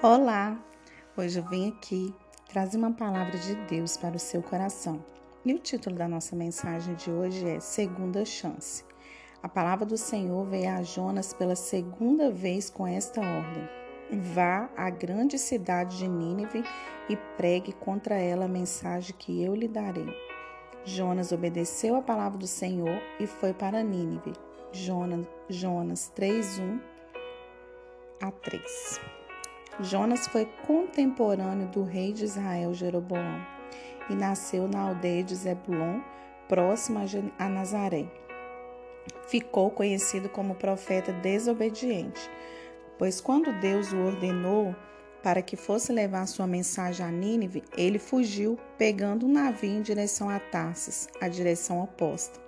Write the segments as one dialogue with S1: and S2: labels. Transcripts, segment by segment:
S1: Olá! Hoje eu vim aqui trazer uma palavra de Deus para o seu coração. E o título da nossa mensagem de hoje é Segunda Chance. A palavra do Senhor veio a Jonas pela segunda vez com esta ordem: Vá à grande cidade de Nínive e pregue contra ela a mensagem que eu lhe darei. Jonas obedeceu a palavra do Senhor e foi para Nínive. Jonas, Jonas 3, 1 a 3. Jonas foi contemporâneo do rei de Israel Jeroboão e nasceu na aldeia de Zebulon, próxima a Nazaré. Ficou conhecido como profeta desobediente, pois quando Deus o ordenou para que fosse levar sua mensagem a Nínive, ele fugiu, pegando um navio em direção a Tarsis, a direção oposta.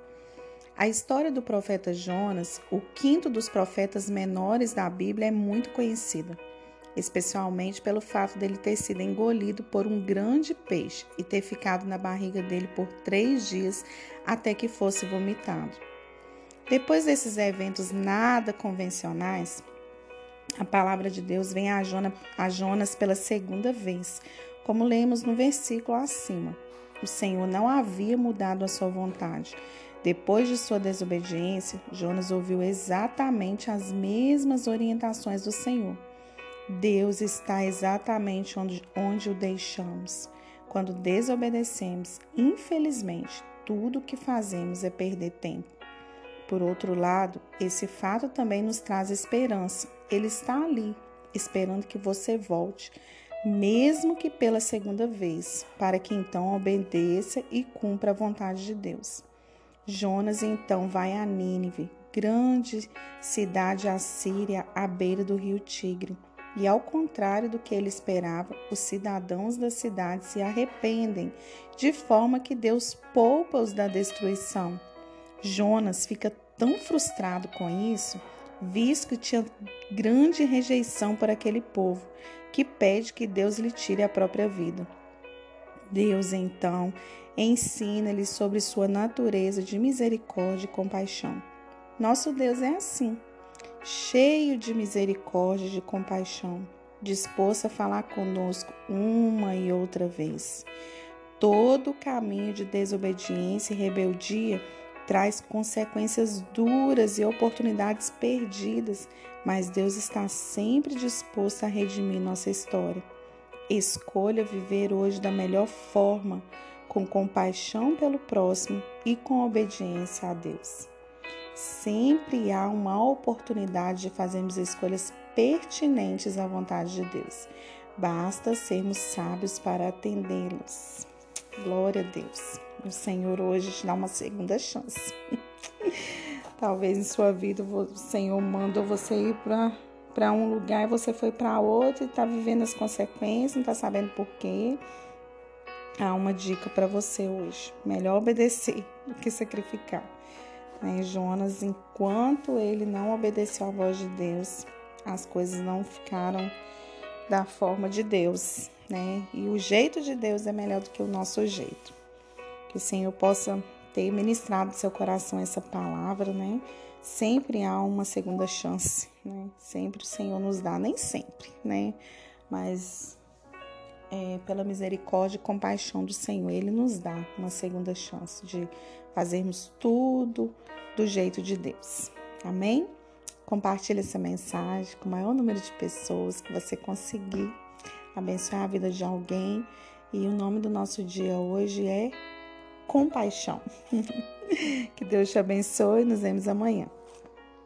S1: A história do profeta Jonas, o quinto dos profetas menores da Bíblia, é muito conhecida especialmente pelo fato dele ter sido engolido por um grande peixe e ter ficado na barriga dele por três dias até que fosse vomitado. Depois desses eventos nada convencionais, a palavra de Deus vem a Jonas, a Jonas pela segunda vez, como lemos no versículo acima. O Senhor não havia mudado a sua vontade. Depois de sua desobediência, Jonas ouviu exatamente as mesmas orientações do Senhor. Deus está exatamente onde, onde o deixamos. Quando desobedecemos, infelizmente, tudo o que fazemos é perder tempo. Por outro lado, esse fato também nos traz esperança. Ele está ali, esperando que você volte, mesmo que pela segunda vez, para que então obedeça e cumpra a vontade de Deus. Jonas então vai a Nínive, grande cidade assíria à beira do rio Tigre. E ao contrário do que ele esperava, os cidadãos da cidade se arrependem, de forma que Deus poupa-os da destruição. Jonas fica tão frustrado com isso, visto que tinha grande rejeição por aquele povo, que pede que Deus lhe tire a própria vida. Deus então ensina-lhe sobre sua natureza de misericórdia e compaixão. Nosso Deus é assim cheio de misericórdia e de compaixão, disposto a falar conosco uma e outra vez. Todo caminho de desobediência e rebeldia traz consequências duras e oportunidades perdidas, mas Deus está sempre disposto a redimir nossa história. Escolha viver hoje da melhor forma, com compaixão pelo próximo e com obediência a Deus sempre há uma oportunidade de fazermos escolhas pertinentes à vontade de Deus. Basta sermos sábios para atendê-los. Glória a Deus. O Senhor hoje te dá uma segunda chance. Talvez em sua vida o Senhor mandou você ir para um lugar e você foi para outro e está vivendo as consequências, não está sabendo por quê. Há uma dica para você hoje: melhor obedecer do que sacrificar. Né? Jonas, enquanto ele não obedeceu à voz de Deus, as coisas não ficaram da forma de Deus, né? E o jeito de Deus é melhor do que o nosso jeito. Que o Senhor possa ter ministrado no seu coração essa palavra, né? Sempre há uma segunda chance, né? Sempre o Senhor nos dá, nem sempre, né? Mas é, pela misericórdia e compaixão do Senhor, Ele nos dá uma segunda chance de fazermos tudo do jeito de Deus. Amém? Compartilhe essa mensagem com o maior número de pessoas que você conseguir abençoar a vida de alguém. E o nome do nosso dia hoje é compaixão. que Deus te abençoe e nos vemos amanhã.